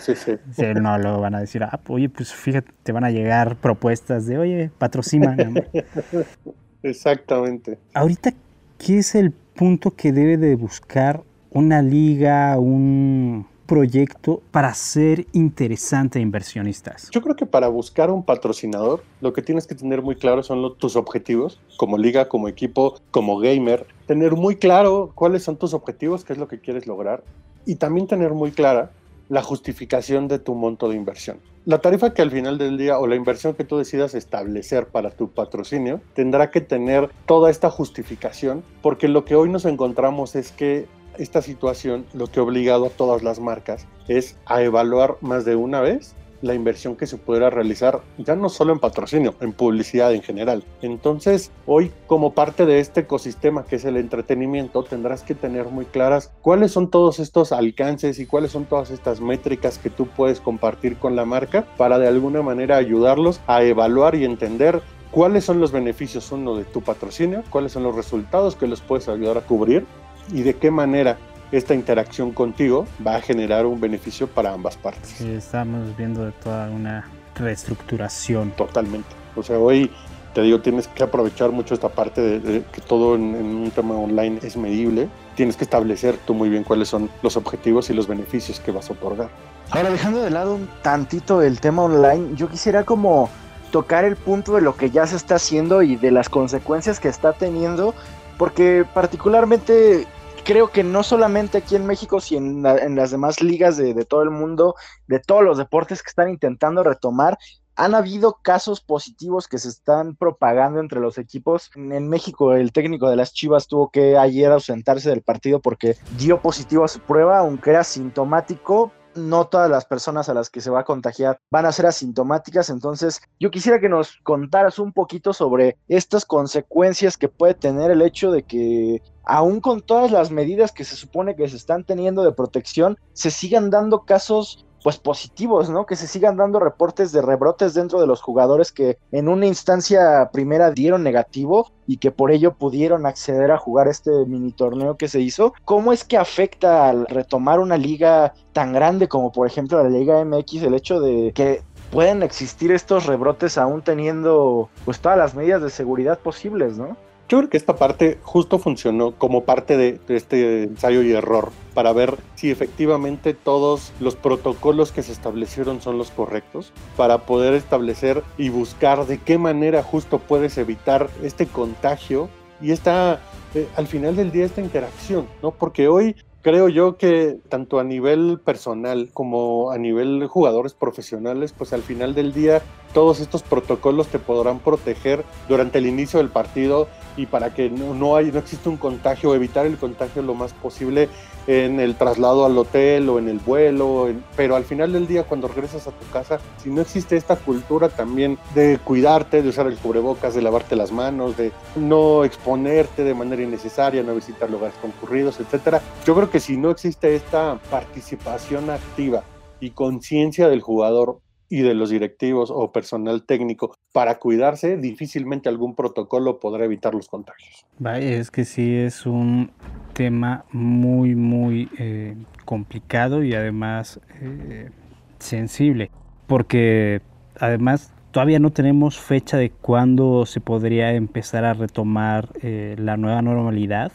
Sí, sí. no lo van a decir, ah, oye, pues fíjate, te van a llegar propuestas de, oye, patrocina. Exactamente. Ahorita, ¿qué es el punto que debe de buscar una liga, un proyecto para ser interesante a inversionistas? Yo creo que para buscar un patrocinador, lo que tienes que tener muy claro son tus objetivos, como liga, como equipo, como gamer. Tener muy claro cuáles son tus objetivos, qué es lo que quieres lograr. Y también tener muy clara la justificación de tu monto de inversión. La tarifa que al final del día o la inversión que tú decidas establecer para tu patrocinio tendrá que tener toda esta justificación porque lo que hoy nos encontramos es que esta situación lo que ha obligado a todas las marcas es a evaluar más de una vez la inversión que se pudiera realizar, ya no solo en patrocinio, en publicidad en general. Entonces, hoy como parte de este ecosistema que es el entretenimiento, tendrás que tener muy claras cuáles son todos estos alcances y cuáles son todas estas métricas que tú puedes compartir con la marca para de alguna manera ayudarlos a evaluar y entender cuáles son los beneficios uno de tu patrocinio, cuáles son los resultados que los puedes ayudar a cubrir y de qué manera esta interacción contigo va a generar un beneficio para ambas partes. Sí, estamos viendo de toda una reestructuración. Totalmente. O sea, hoy te digo, tienes que aprovechar mucho esta parte de, que todo en, un tema online es medible. Tienes que establecer tú muy bien cuáles son los objetivos y los beneficios que vas a otorgar. Ahora, dejando de lado un tantito el tema online, yo quisiera como tocar el punto de lo que ya se está haciendo y de las consecuencias que está teniendo, porque particularmente creo que no solamente aquí en México, sino en, las demás ligas de, todo el mundo, de todos los deportes que están intentando retomar, han habido casos positivos que se están propagando entre los equipos. En México, el técnico de las Chivas tuvo que ayer ausentarse del partido porque dio positivo a su prueba, aunque era sintomático, no todas las personas a las que se va a contagiar van a ser asintomáticas. Entonces, yo quisiera que nos contaras un poquito sobre estas consecuencias que puede tener el hecho de que, aún con todas las medidas que se supone que se están teniendo de protección, se sigan dando casos pues positivos, ¿no? Que se sigan dando reportes de rebrotes dentro de los jugadores que en una instancia primera dieron negativo y que por ello pudieron acceder a jugar este mini torneo que se hizo. ¿Cómo es que afecta al retomar una liga tan grande como por ejemplo la Liga MX el hecho de que pueden existir estos rebrotes aún teniendo pues todas las medidas de seguridad posibles, ¿no? Yo creo que esta parte justo funcionó como parte de, este ensayo y error para ver si efectivamente todos los protocolos que se establecieron son los correctos, para poder establecer y buscar de qué manera justo puedes evitar este contagio y esta, eh, al final del día, esta interacción, ¿no? Porque hoy creo yo que tanto a nivel personal como a nivel jugadores profesionales, pues al final del día todos estos protocolos te podrán proteger durante el inicio del partido y para que no, no, hay, no existe un contagio, evitar el contagio lo más posible en el traslado al hotel o en el vuelo, pero al final del día cuando regresas a tu casa, si no existe esta cultura también de cuidarte, de usar el cubrebocas, de lavarte las manos, de no exponerte de manera innecesaria, no visitar lugares concurridos, etcétera, yo creo que si no existe esta participación activa y conciencia del jugador y de los directivos o personal técnico para cuidarse, difícilmente algún protocolo podrá evitar los contagios. Vaya, es que sí es un tema muy, muy eh, complicado y además eh, sensible, porque además todavía no tenemos fecha de cuándo se podría empezar a retomar eh, la nueva normalidad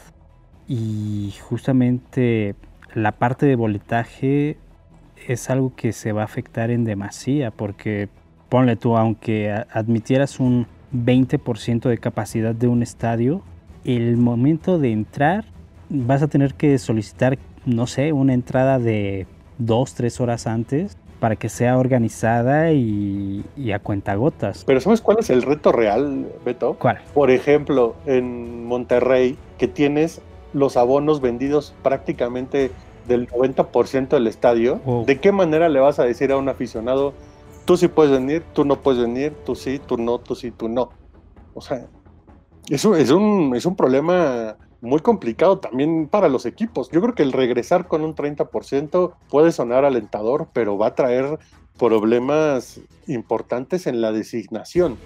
y justamente la parte de boletaje es algo que se va a afectar en demasía, porque ponle tú, aunque admitieras un 20% de capacidad de un estadio, el momento de entrar vas a tener que solicitar, no sé, una entrada de dos, tres horas antes para que sea organizada y, y, a cuentagotas. Pero ¿sabes cuál es el reto real, Beto? ¿Cuál? Por ejemplo, en Monterrey, que tienes los abonos vendidos prácticamente del 90% del estadio, ¿de qué manera le vas a decir a un aficionado, tú sí puedes venir, tú no puedes venir, tú sí, tú no, tú sí, tú no? O sea, eso es un, es un problema muy complicado también para los equipos. Yo creo que el regresar con un 30% puede sonar alentador, pero va a traer problemas importantes en la designación.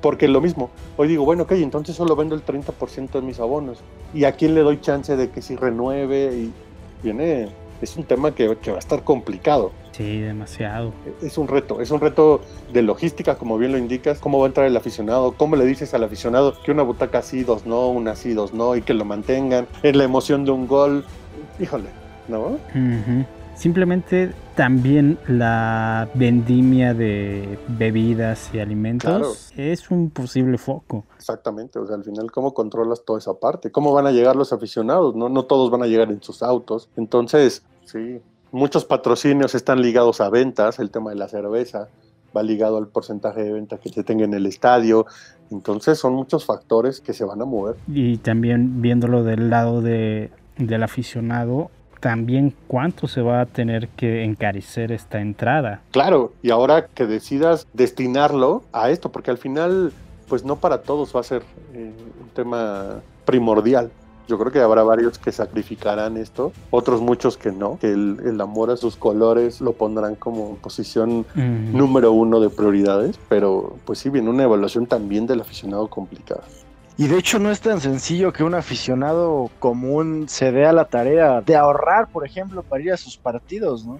Porque lo mismo, hoy digo, bueno, ok, entonces solo vendo el 30% de mis abonos. ¿Y a quién le doy chance de que si renueve? Y viene, es un tema que, va a estar complicado. Sí, demasiado. Es un reto, es un reto de logística, como bien lo indicas, cómo va a entrar el aficionado, cómo le dices al aficionado que una butaca sí, dos no, una sí, dos no, y que lo mantengan, en la emoción de un gol, híjole, ¿no? Simplemente también la vendimia de bebidas y alimentos es un posible foco. Exactamente, o sea, al final, ¿cómo controlas toda esa parte? ¿Cómo van a llegar los aficionados? No, no todos van a llegar en sus autos. Entonces, sí, muchos patrocinios están ligados a ventas, el tema de la cerveza va ligado al porcentaje de ventas que se tenga en el estadio. Entonces, son muchos factores que se van a mover. Y también viéndolo del lado de, del aficionado, también cuánto se va a tener que encarecer esta entrada. Claro, y ahora que decidas destinarlo a esto, porque al final, pues no para todos va a ser eh, un tema primordial. Yo creo que habrá varios que sacrificarán esto, otros muchos que no, que el, amor a sus colores lo pondrán como posición número uno de prioridades, pero pues sí viene una evaluación también del aficionado complicada. Y de hecho no es tan sencillo que un aficionado común se dé a la tarea de ahorrar, por ejemplo, para ir a sus partidos, ¿no?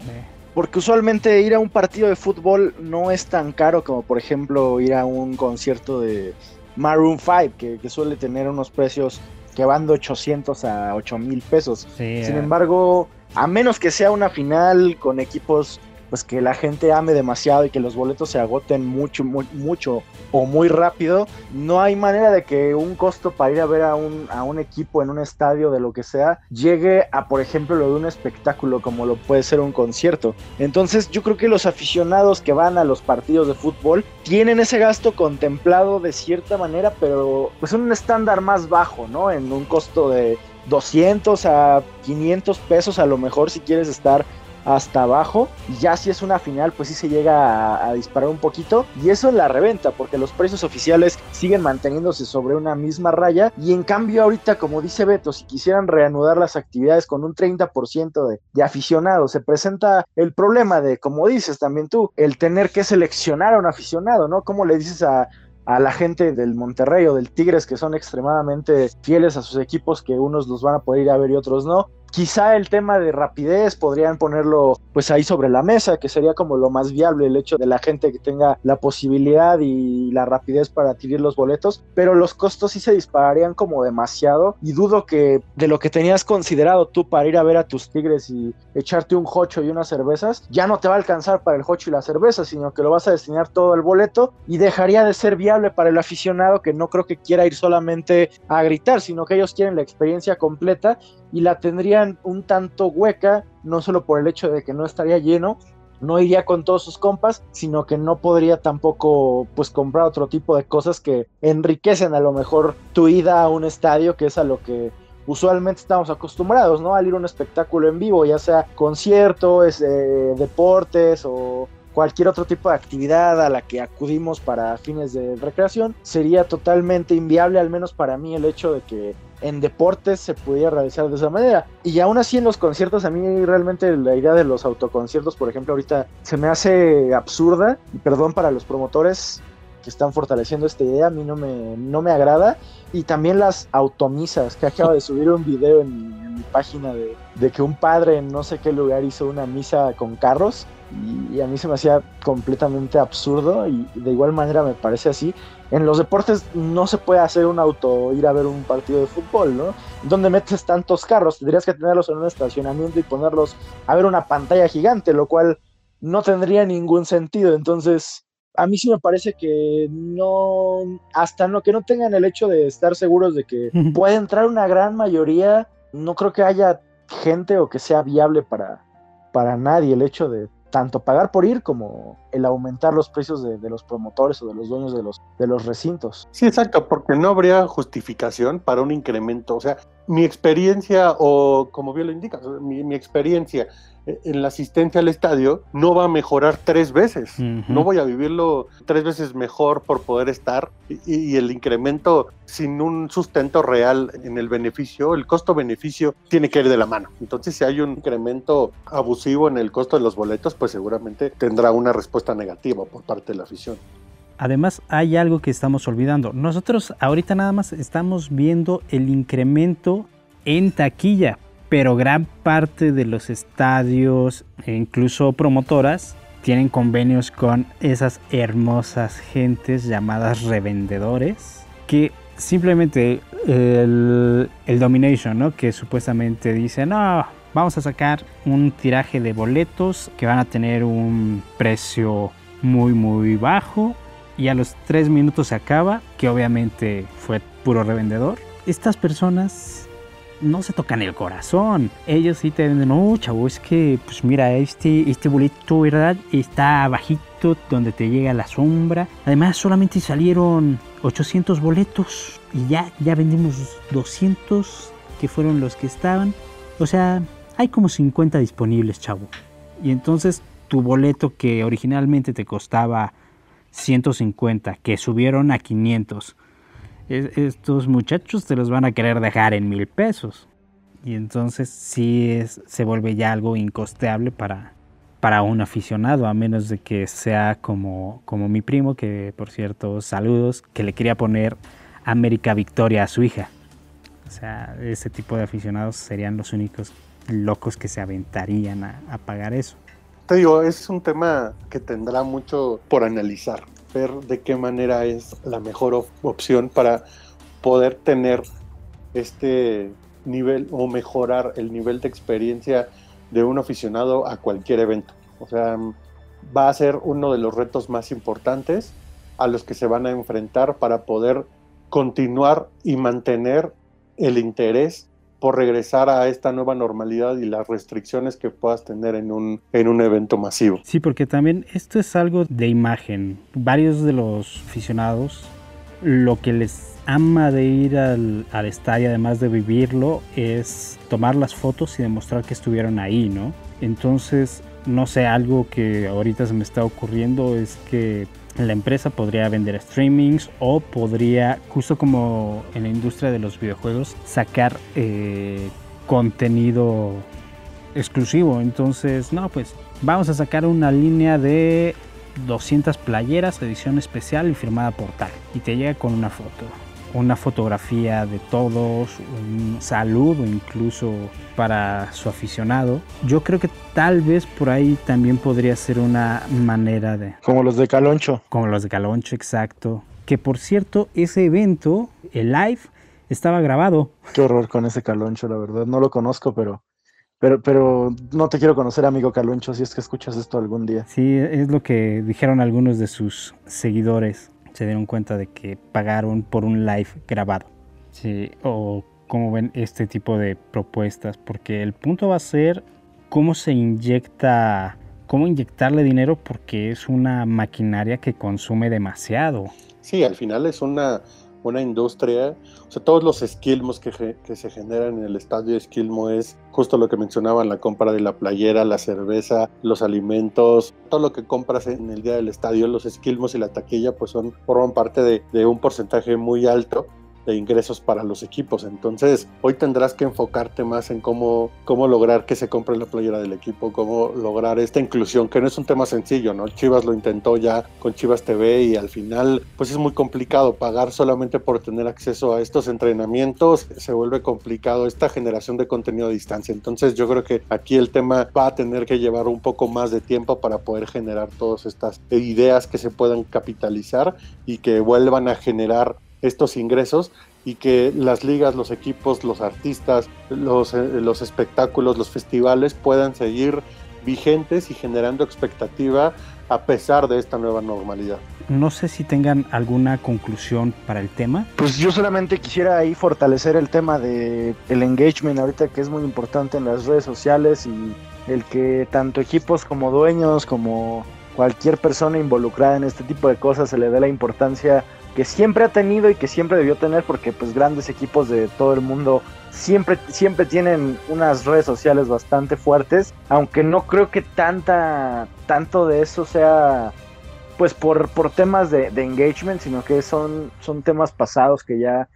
Porque usualmente ir a un partido de fútbol no es tan caro como, por ejemplo, ir a un concierto de Maroon 5, que, suele tener unos precios que van de 800 a 8 mil pesos. Sin eh. embargo, a menos que sea una final con equipos pues que la gente ame demasiado y que los boletos se agoten mucho, mucho o muy rápido, no hay manera de que un costo para ir a ver a un, a un equipo en un estadio de lo que sea llegue a, por ejemplo, lo de un espectáculo como lo puede ser un concierto. Entonces yo creo que los aficionados que van a los partidos de fútbol tienen ese gasto contemplado de cierta manera, pero pues un estándar más bajo, ¿no? En un costo de 200 a 500 pesos a lo mejor si quieres estar hasta abajo. Y ya si es una final, pues sí se llega a, disparar un poquito. Y eso la reventa, porque los precios oficiales siguen manteniéndose sobre una misma raya. Y en cambio, ahorita, como dice Beto, si quisieran reanudar las actividades con un 30% de, de aficionados, se presenta el problema de, como dices también tú, el tener que seleccionar a un aficionado, ¿no? ¿Cómo le dices a, a la gente del Monterrey o del Tigres que son extremadamente fieles a sus equipos que unos los van a poder ir a ver y otros no. Quizá el tema de rapidez podrían ponerlo pues ahí sobre la mesa, que sería como lo más viable el hecho de la gente que tenga la posibilidad y la rapidez para adquirir los boletos, pero los costos sí se dispararían como demasiado y dudo que de lo que tenías considerado tú para ir a ver a tus Tigres y echarte un jocho y unas cervezas, ya no te va a alcanzar para el jocho y la cerveza, sino que lo vas a destinar todo el boleto y dejaría de ser viable para el aficionado que no creo que quiera ir solamente a gritar, sino que ellos quieren la experiencia completa y la tendrían un tanto hueca, no solo por el hecho de que no estaría lleno, no iría con todos sus compas, sino que no podría tampoco pues comprar otro tipo de cosas que enriquecen a lo mejor tu ida a un estadio, que es a lo que usualmente estamos acostumbrados, ¿no? Al ir a un espectáculo en vivo, ya sea conciertos, eh, deportes o cualquier otro tipo de actividad a la que acudimos para fines de recreación, sería totalmente inviable, al menos para mí, el hecho de que en deportes se pudiera realizar de esa manera. Y aún así en los conciertos, a mí realmente la idea de los autoconciertos, por ejemplo, ahorita se me hace absurda, y perdón para los promotores que están fortaleciendo esta idea, a mí no me, no me agrada. Y también las automisas, que acaba de subir un video en, mi página de, de que un padre en no sé qué lugar hizo una misa con carros y, a mí se me hacía completamente absurdo y de igual manera me parece así. En los deportes no se puede hacer un auto, ir a ver un partido de fútbol, ¿no? Donde metes tantos carros, tendrías que tenerlos en un estacionamiento y ponerlos a ver una pantalla gigante, lo cual no tendría ningún sentido. Entonces, a mí sí me parece que no, hasta no que no tengan el hecho de estar seguros de que puede entrar una gran mayoría, no creo que haya gente o que sea viable para, para nadie el hecho de tanto pagar por ir como el aumentar los precios de, los promotores o de los dueños de los, de los recintos. Sí, exacto, porque no habría justificación para un incremento. O sea, mi experiencia, o como bien lo indica, mi, mi experiencia en la asistencia al estadio no va a mejorar tres veces. Uh -huh. No voy a vivirlo tres veces mejor por poder estar y, y, el incremento sin un sustento real en el beneficio, el costo-beneficio tiene que ir de la mano. Entonces, si hay un incremento abusivo en el costo de los boletos, pues seguramente tendrá una respuesta negativa por parte de la afición. Además, hay algo que estamos olvidando. Nosotros ahorita nada más estamos viendo el incremento en taquilla, pero gran parte de los estadios e incluso promotoras tienen convenios con esas hermosas gentes llamadas revendedores que simplemente el, el domination, ¿no? que supuestamente dice, no, vamos a sacar un tiraje de boletos que van a tener un precio muy muy bajo y a los tres minutos se acaba, que obviamente fue puro revendedor. Estas personas no se tocan el corazón. Ellos sí te venden, no, chavo, es que, pues mira, este, este boleto, ¿verdad? Está bajito, donde te llega la sombra. Además, solamente salieron 800 boletos y ya, ya vendimos 200, que fueron los que estaban. O sea, hay como 50 disponibles, chavo. Y entonces tu boleto que originalmente te costaba 150, que subieron a 500 estos muchachos te los van a querer dejar en mil pesos. Y entonces sí es, se vuelve ya algo incosteable para, para un aficionado, a menos de que sea como, como mi primo, que por cierto, saludos, que le quería poner América Victoria a su hija. O sea, ese tipo de aficionados serían los únicos locos que se aventarían a, a pagar eso. Te digo, es un tema que tendrá mucho por analizar ver de qué manera es la mejor op opción para poder tener este nivel o mejorar el nivel de experiencia de un aficionado a cualquier evento. O sea, va a ser uno de los retos más importantes a los que se van a enfrentar para poder continuar y mantener el interés por regresar a esta nueva normalidad y las restricciones que puedas tener en un, en un evento masivo. Sí, porque también esto es algo de imagen. Varios de los aficionados lo que les ama de ir al, al, estadio, además de vivirlo, es tomar las fotos y demostrar que estuvieron ahí, ¿no? Entonces, no sé, algo que ahorita se me está ocurriendo es que la empresa podría vender streamings o podría, justo como en la industria de los videojuegos, sacar eh, contenido exclusivo. Entonces, no, pues vamos a sacar una línea de 200 playeras, edición especial y firmada por tal. Y te llega con una foto una fotografía de todos, un saludo incluso para su aficionado. Yo creo que tal vez por ahí también podría ser una manera de... Como los de Caloncho. Como los de Caloncho, exacto. Que por cierto, ese evento, el live, estaba grabado. Qué horror con ese Caloncho, la verdad. No lo conozco, pero... Pero, pero no te quiero conocer, amigo Caloncho, si es que escuchas esto algún día. Sí, es lo que dijeron algunos de sus seguidores se dieron cuenta de que pagaron por un live grabado. Sí, o cómo ven este tipo de propuestas, porque el punto va a ser cómo se inyecta, cómo inyectarle dinero porque es una maquinaria que consume demasiado. Sí, al final es una una industria, o sea, todos los esquilmos que, se generan en el estadio de esquilmo es justo lo que mencionaban, la compra de la playera, la cerveza, los alimentos, todo lo que compras en el día del estadio, los esquilmos y la taquilla, pues son, forman parte de un porcentaje muy alto de ingresos para los equipos. Entonces, hoy tendrás que enfocarte más en cómo, cómo lograr que se compre la playera del equipo, cómo lograr esta inclusión, que no es un tema sencillo, ¿no? Chivas lo intentó ya con Chivas TV y al final, pues es muy complicado pagar solamente por tener acceso a estos entrenamientos, se vuelve complicado esta generación de contenido a distancia. Entonces, yo creo que aquí el tema va a tener que llevar un poco más de tiempo para poder generar todas estas ideas que se puedan capitalizar y que vuelvan a generar estos ingresos y que las ligas, los equipos, los artistas, los, eh, los espectáculos, los festivales puedan seguir vigentes y generando expectativa a pesar de esta nueva normalidad. No sé si tengan alguna conclusión para el tema. Pues yo solamente quisiera ahí fortalecer el tema de el engagement ahorita que es muy importante en las redes sociales y el que tanto equipos como dueños como cualquier persona involucrada en este tipo de cosas se le dé la importancia que siempre ha tenido y que siempre debió tener porque pues grandes equipos de todo el mundo siempre, siempre tienen unas redes sociales bastante fuertes, aunque no creo que tanta, tanto de eso sea pues por, por temas de, engagement, sino que son, son temas pasados que ya,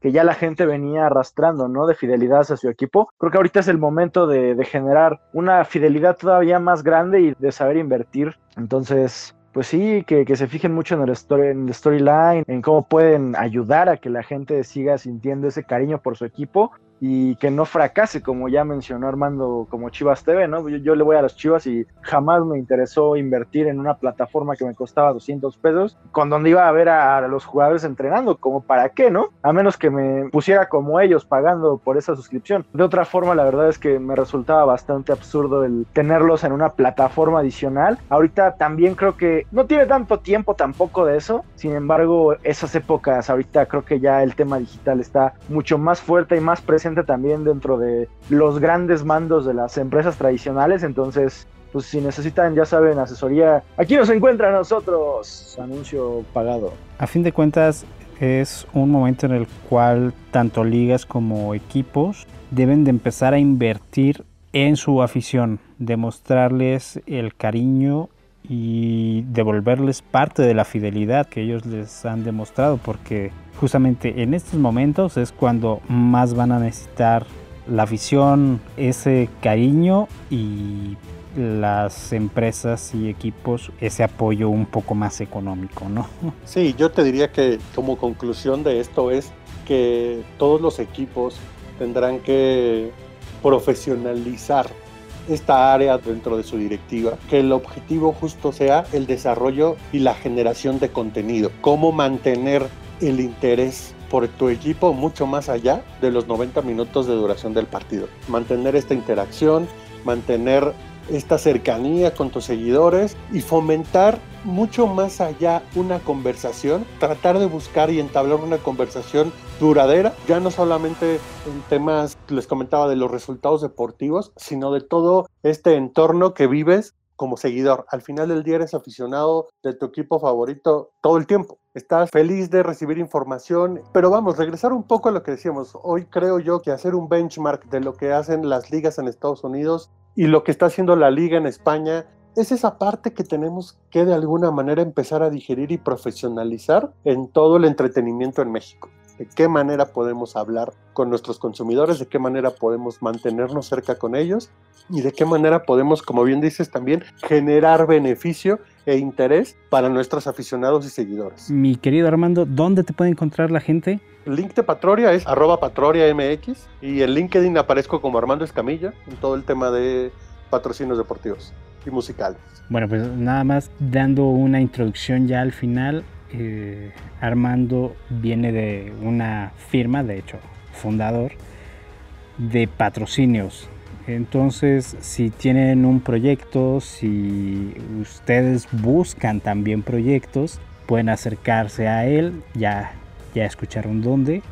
que ya la gente venía arrastrando, ¿no? De fidelidad hacia su equipo. Creo que ahorita es el momento de, de generar una fidelidad todavía más grande y de saber invertir. Entonces, pues sí, que, se fijen mucho en el, story, en el storyline, en cómo pueden ayudar a que la gente siga sintiendo ese cariño por su equipo y que no fracase, como ya mencionó Armando, como Chivas TV, ¿no? Yo, le voy a las Chivas y jamás me interesó invertir en una plataforma que me costaba 200 pesos, con donde iba a ver a, los jugadores entrenando, como para qué, ¿no? A menos que me pusiera como ellos pagando por esa suscripción. De otra forma, la verdad es que me resultaba bastante absurdo el tenerlos en una plataforma adicional. Ahorita también creo que no tiene tanto tiempo tampoco de eso, sin embargo, esas épocas, ahorita creo que ya el tema digital está mucho más fuerte y más presente también dentro de los grandes mandos de las empresas tradicionales, entonces pues si necesitan, ya saben, asesoría, aquí nos encuentran nosotros, anuncio pagado. A fin de cuentas, es un momento en el cual tanto ligas como equipos deben de empezar a invertir en su afición, demostrarles el cariño y devolverles parte de la fidelidad que ellos les han demostrado, porque justamente en estos momentos es cuando más van a necesitar la afición, ese cariño y las empresas y equipos ese apoyo un poco más económico, ¿no? Sí, yo te diría que como conclusión de esto es que todos los equipos tendrán que profesionalizar esta área dentro de su directiva, que el objetivo justo sea el desarrollo y la generación de contenido, cómo mantener el interés por tu equipo mucho más allá de los 90 minutos de duración del partido. Mantener esta interacción, mantener esta cercanía con tus seguidores y fomentar mucho más allá una conversación, tratar de buscar y entablar una conversación duradera, ya no solamente en temas, les comentaba, de los resultados deportivos, sino de todo este entorno que vives como seguidor. Al final del día eres aficionado de tu equipo favorito todo el tiempo. Estás feliz de recibir información, pero vamos, regresar un poco a lo que decíamos. Hoy creo yo que hacer un benchmark de lo que hacen las ligas en Estados Unidos y lo que está haciendo la liga en España es esa parte que tenemos que de alguna manera empezar a digerir y profesionalizar en todo el entretenimiento en México. De qué manera podemos hablar con nuestros consumidores, de qué manera podemos mantenernos cerca con ellos y de qué manera podemos, como bien dices también, generar beneficio e interés para nuestros aficionados y seguidores. Mi querido Armando, ¿dónde te puede encontrar la gente? El link de Patroria es arroba patroriamx y en LinkedIn aparezco como Armando Escamilla en todo el tema de patrocinios deportivos y musicales. Bueno, pues nada más dando una introducción ya al final. Eh, Armando viene de una firma, de hecho, fundador de patrocinios. Entonces, si tienen un proyecto, si ustedes buscan también proyectos, pueden acercarse a él, ya, ya escucharon dónde,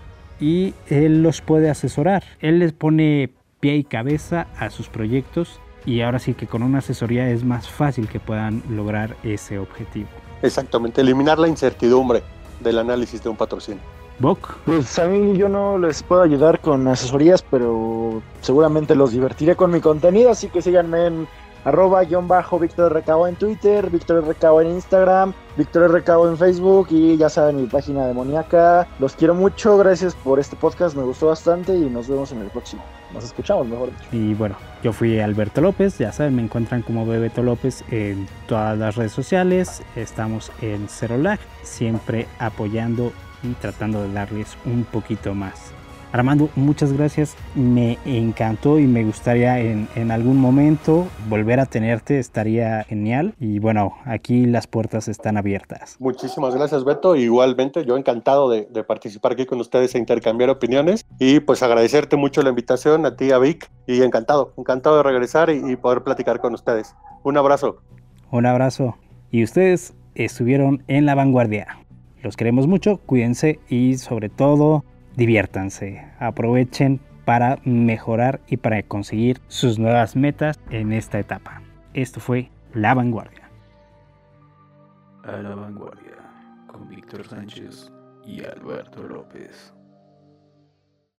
y él los puede asesorar. Él les pone pie y cabeza a sus proyectos y ahora sí que con una asesoría es más fácil que puedan lograr ese objetivo. Exactamente, eliminar la incertidumbre del análisis de un patrocinio. Bok, Pues a mí yo no les puedo ayudar con asesorías, pero seguramente los divertiré con mi contenido, así que síganme en arroba guion bajo Víctor Recabo en Twitter, Víctor Recabo en Instagram, Víctor Recabo en Facebook y ya saben mi página demoníaca. Los quiero mucho, gracias por este podcast, me gustó bastante y nos vemos en el próximo. Nos escuchamos, mejor dicho. Y bueno, yo fui Alberto López, ya saben, me encuentran como Bebeto López en todas las redes sociales. Estamos en Cero Lag, siempre apoyando y tratando de darles un poquito más. Armando, muchas gracias. Me encantó y me gustaría en, en algún momento volver a tenerte, estaría genial. Y bueno, aquí las puertas están abiertas. Muchísimas gracias, Beto. Igualmente, yo encantado de, de participar aquí con ustedes e intercambiar opiniones. Y pues agradecerte mucho la invitación a ti, a Vic. Y encantado, encantado de regresar y, y poder platicar con ustedes. Un abrazo. Un abrazo. Y ustedes estuvieron en la vanguardia. Los queremos mucho, cuídense y sobre todo diviértanse. Aprovechen para mejorar y para conseguir sus nuevas metas en esta etapa. Esto fue La Vanguardia. A la vanguardia con Víctor Sánchez y Alberto López.